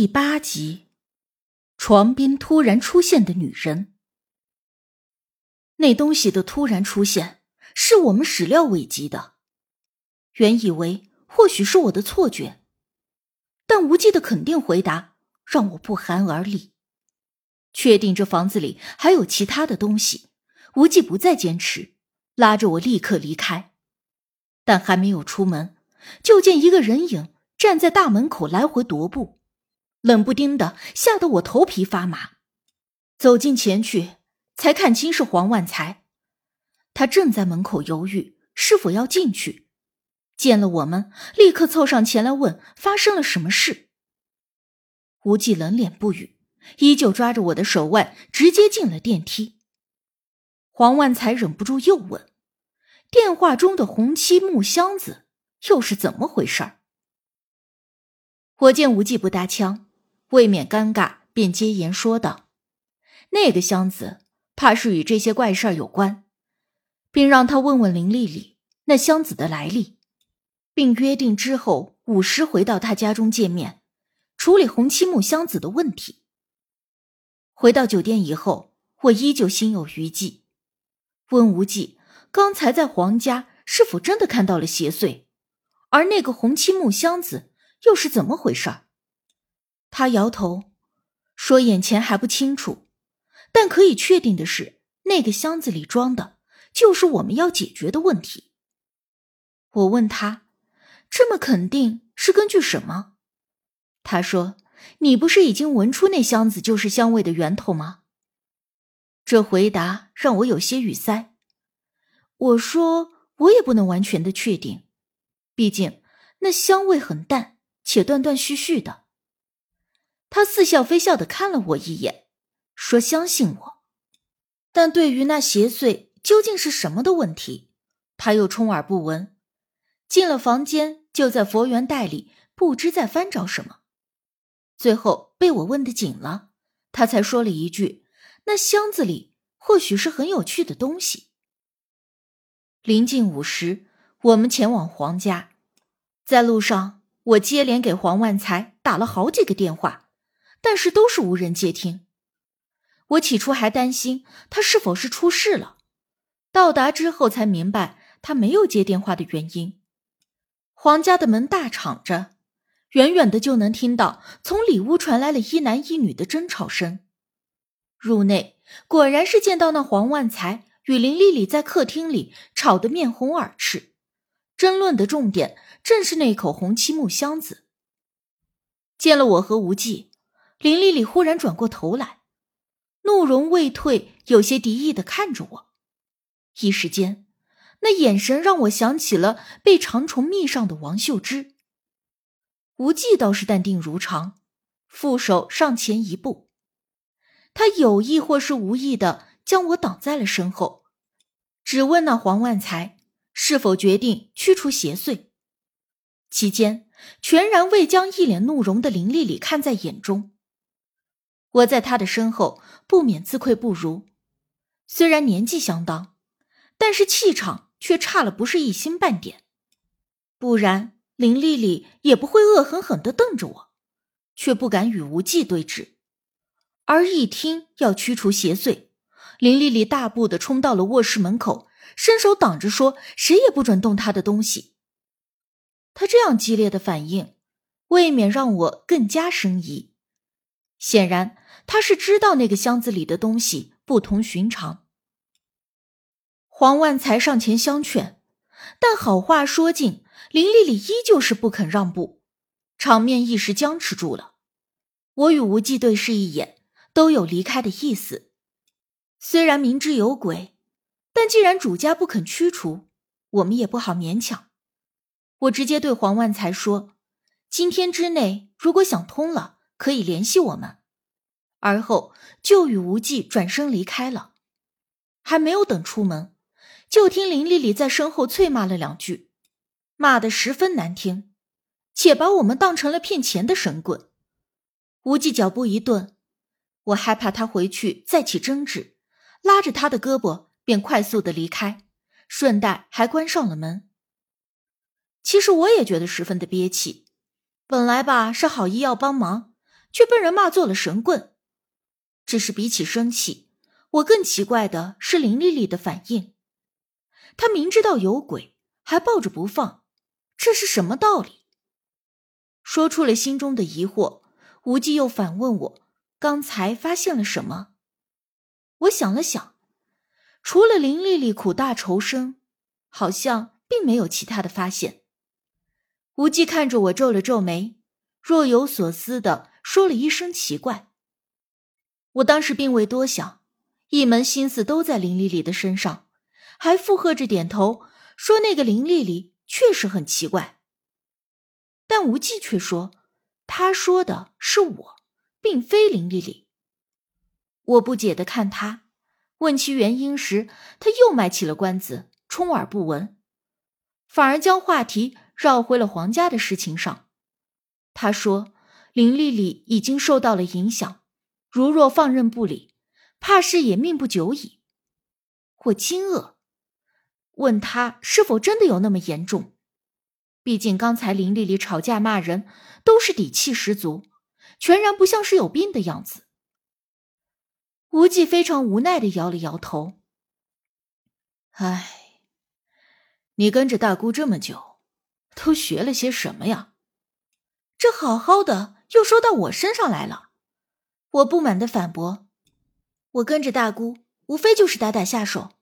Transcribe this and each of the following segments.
第八集，床边突然出现的女人。那东西的突然出现，是我们始料未及的。原以为或许是我的错觉，但无忌的肯定回答让我不寒而栗。确定这房子里还有其他的东西，无忌不再坚持，拉着我立刻离开。但还没有出门，就见一个人影站在大门口来回踱步。冷不丁的，吓得我头皮发麻。走近前去，才看清是黄万才。他正在门口犹豫是否要进去，见了我们，立刻凑上前来问发生了什么事。无忌冷脸不语，依旧抓着我的手腕，直接进了电梯。黄万才忍不住又问：“电话中的红漆木箱子又是怎么回事？”我见无忌不搭腔。未免尴尬，便接言说道：“那个箱子怕是与这些怪事儿有关，并让他问问林丽丽那箱子的来历，并约定之后午时回到他家中见面，处理红漆木箱子的问题。”回到酒店以后，我依旧心有余悸，问无忌：“刚才在黄家是否真的看到了邪祟？而那个红漆木箱子又是怎么回事？”他摇头，说：“眼前还不清楚，但可以确定的是，那个箱子里装的，就是我们要解决的问题。”我问他：“这么肯定是根据什么？”他说：“你不是已经闻出那箱子就是香味的源头吗？”这回答让我有些语塞。我说：“我也不能完全的确定，毕竟那香味很淡且断断续续的。”他似笑非笑的看了我一眼，说：“相信我。”但对于那邪祟究竟是什么的问题，他又充耳不闻。进了房间，就在佛缘袋里不知在翻找什么。最后被我问的紧了，他才说了一句：“那箱子里或许是很有趣的东西。”临近午时，我们前往黄家，在路上，我接连给黄万才打了好几个电话。但是都是无人接听，我起初还担心他是否是出事了。到达之后才明白他没有接电话的原因。黄家的门大敞着，远远的就能听到从里屋传来了一男一女的争吵声。入内果然是见到那黄万才与林丽丽在客厅里吵得面红耳赤，争论的重点正是那口红漆木箱子。见了我和无忌。林丽丽忽然转过头来，怒容未退，有些敌意的看着我。一时间，那眼神让我想起了被长虫密上的王秀芝。无忌倒是淡定如常，负手上前一步，他有意或是无意的将我挡在了身后，只问那黄万才是否决定驱除邪祟。期间，全然未将一脸怒容的林丽丽看在眼中。我在他的身后，不免自愧不如。虽然年纪相当，但是气场却差了不是一星半点。不然，林丽丽也不会恶狠狠的瞪着我，却不敢与无忌对峙。而一听要驱除邪祟，林丽丽大步的冲到了卧室门口，伸手挡着，说：“谁也不准动她的东西。”她这样激烈的反应，未免让我更加生疑。显然，他是知道那个箱子里的东西不同寻常。黄万才上前相劝，但好话说尽，林丽丽依旧是不肯让步，场面一时僵持住了。我与无忌对视一眼，都有离开的意思。虽然明知有鬼，但既然主家不肯驱除，我们也不好勉强。我直接对黄万才说：“今天之内，如果想通了。”可以联系我们，而后就与无忌转身离开了。还没有等出门，就听林丽丽在身后啐骂了两句，骂得十分难听，且把我们当成了骗钱的神棍。无忌脚步一顿，我害怕他回去再起争执，拉着他的胳膊便快速的离开，顺带还关上了门。其实我也觉得十分的憋气，本来吧是好意要帮忙。却被人骂做了神棍。只是比起生气，我更奇怪的是林丽丽的反应。她明知道有鬼，还抱着不放，这是什么道理？说出了心中的疑惑，无忌又反问我：“刚才发现了什么？”我想了想，除了林丽丽苦大仇深，好像并没有其他的发现。无忌看着我，皱了皱眉，若有所思的说了一声：“奇怪。”我当时并未多想，一门心思都在林丽丽的身上，还附和着点头说：“那个林丽丽确实很奇怪。”但无忌却说：“他说的是我，并非林丽丽。”我不解的看他，问其原因时，他又卖起了关子，充耳不闻，反而将话题绕回了皇家的事情上。他说：“林丽丽已经受到了影响。”如若放任不理，怕是也命不久矣。我惊愕，问他是否真的有那么严重？毕竟刚才林丽丽吵架骂人都是底气十足，全然不像是有病的样子。无忌非常无奈的摇了摇头：“唉，你跟着大姑这么久，都学了些什么呀？这好好的又说到我身上来了。”我不满的反驳：“我跟着大姑，无非就是打打下手，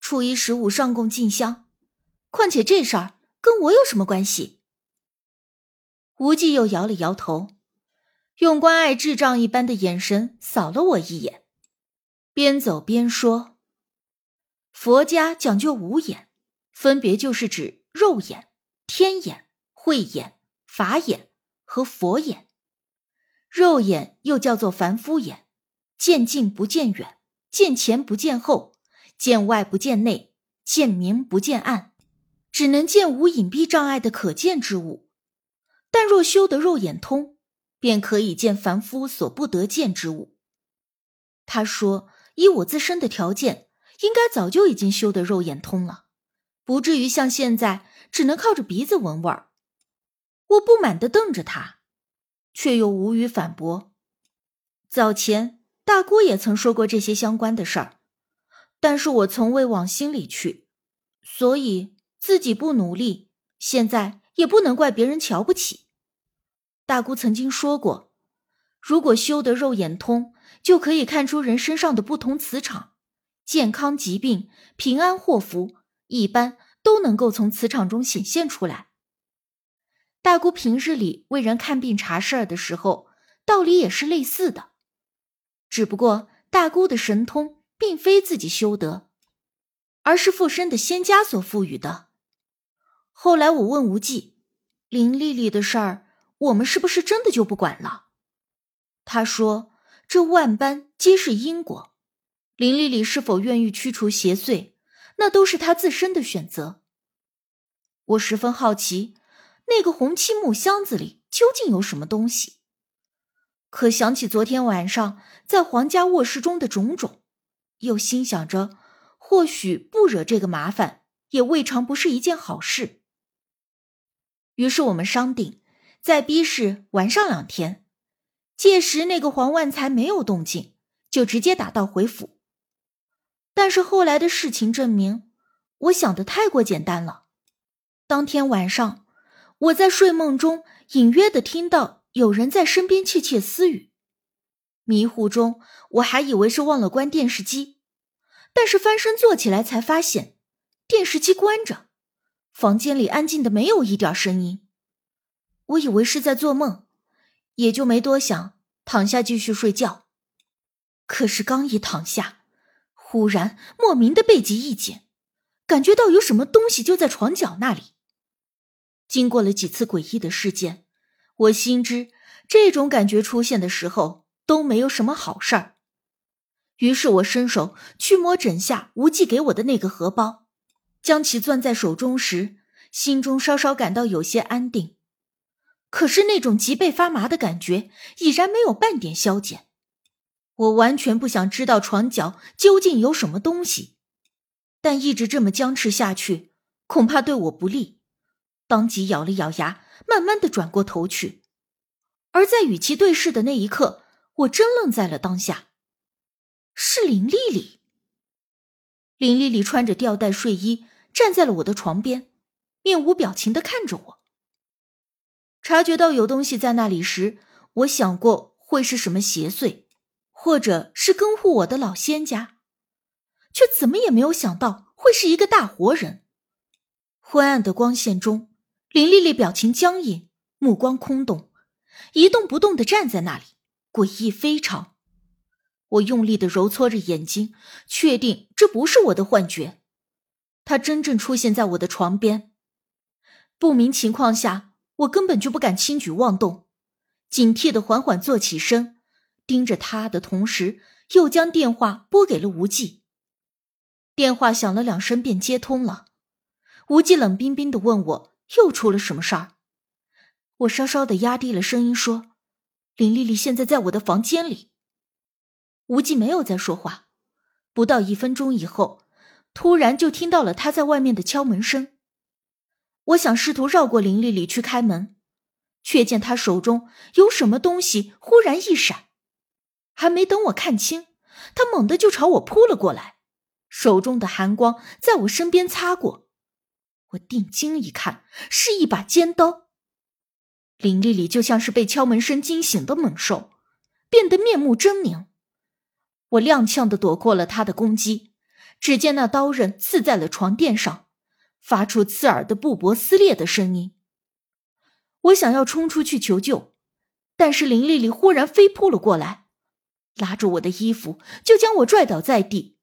初一十五上供进香。况且这事儿跟我有什么关系？”无忌又摇了摇头，用关爱智障一般的眼神扫了我一眼，边走边说：“佛家讲究五眼，分别就是指肉眼、天眼、慧眼、法眼和佛眼。”肉眼又叫做凡夫眼，见近不见远，见前不见后，见外不见内，见明不见暗，只能见无隐蔽障碍的可见之物。但若修得肉眼通，便可以见凡夫所不得见之物。他说：“以我自身的条件，应该早就已经修得肉眼通了，不至于像现在只能靠着鼻子闻味儿。”我不满地瞪着他。却又无语反驳。早前大姑也曾说过这些相关的事儿，但是我从未往心里去，所以自己不努力，现在也不能怪别人瞧不起。大姑曾经说过，如果修得肉眼通，就可以看出人身上的不同磁场，健康、疾病、平安、祸福，一般都能够从磁场中显现出来。大姑平日里为人看病查事儿的时候，道理也是类似的，只不过大姑的神通并非自己修得，而是附身的仙家所赋予的。后来我问无忌，林丽丽的事儿，我们是不是真的就不管了？他说：“这万般皆是因果，林丽丽是否愿意驱除邪祟，那都是她自身的选择。”我十分好奇。那个红漆木箱子里究竟有什么东西？可想起昨天晚上在皇家卧室中的种种，又心想着，或许不惹这个麻烦，也未尝不是一件好事。于是我们商定，在 B 市玩上两天。届时那个黄万才没有动静，就直接打道回府。但是后来的事情证明，我想的太过简单了。当天晚上。我在睡梦中隐约的听到有人在身边窃窃私语，迷糊中我还以为是忘了关电视机，但是翻身坐起来才发现电视机关着，房间里安静的没有一点声音。我以为是在做梦，也就没多想，躺下继续睡觉。可是刚一躺下，忽然莫名的背脊一紧，感觉到有什么东西就在床角那里。经过了几次诡异的事件，我心知这种感觉出现的时候都没有什么好事儿。于是我伸手去摸枕下无忌给我的那个荷包，将其攥在手中时，心中稍稍感到有些安定。可是那种脊背发麻的感觉已然没有半点消减。我完全不想知道床角究竟有什么东西，但一直这么僵持下去，恐怕对我不利。当即咬了咬牙，慢慢的转过头去。而在与其对视的那一刻，我真愣在了当下。是林丽丽。林丽丽穿着吊带睡衣站在了我的床边，面无表情的看着我。察觉到有东西在那里时，我想过会是什么邪祟，或者是跟护我的老仙家，却怎么也没有想到会是一个大活人。昏暗的光线中，林丽丽表情僵硬，目光空洞，一动不动的站在那里，诡异非常。我用力的揉搓着眼睛，确定这不是我的幻觉。他真正出现在我的床边。不明情况下，我根本就不敢轻举妄动，警惕的缓缓坐起身，盯着他的同时，又将电话拨给了无忌。电话响了两声便接通了。无忌冷冰冰的问我：“又出了什么事儿？”我稍稍的压低了声音说：“林丽丽现在在我的房间里。”无忌没有再说话，不到一分钟以后，突然就听到了他在外面的敲门声。我想试图绕过林丽丽去开门，却见他手中有什么东西忽然一闪，还没等我看清，他猛地就朝我扑了过来，手中的寒光在我身边擦过。我定睛一看，是一把尖刀。林丽丽就像是被敲门声惊醒的猛兽，变得面目狰狞。我踉跄的躲过了他的攻击，只见那刀刃刺在了床垫上，发出刺耳的布帛撕裂的声音。我想要冲出去求救，但是林丽丽忽然飞扑了过来，拉住我的衣服就将我拽倒在地，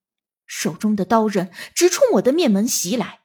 手中的刀刃直冲我的面门袭来。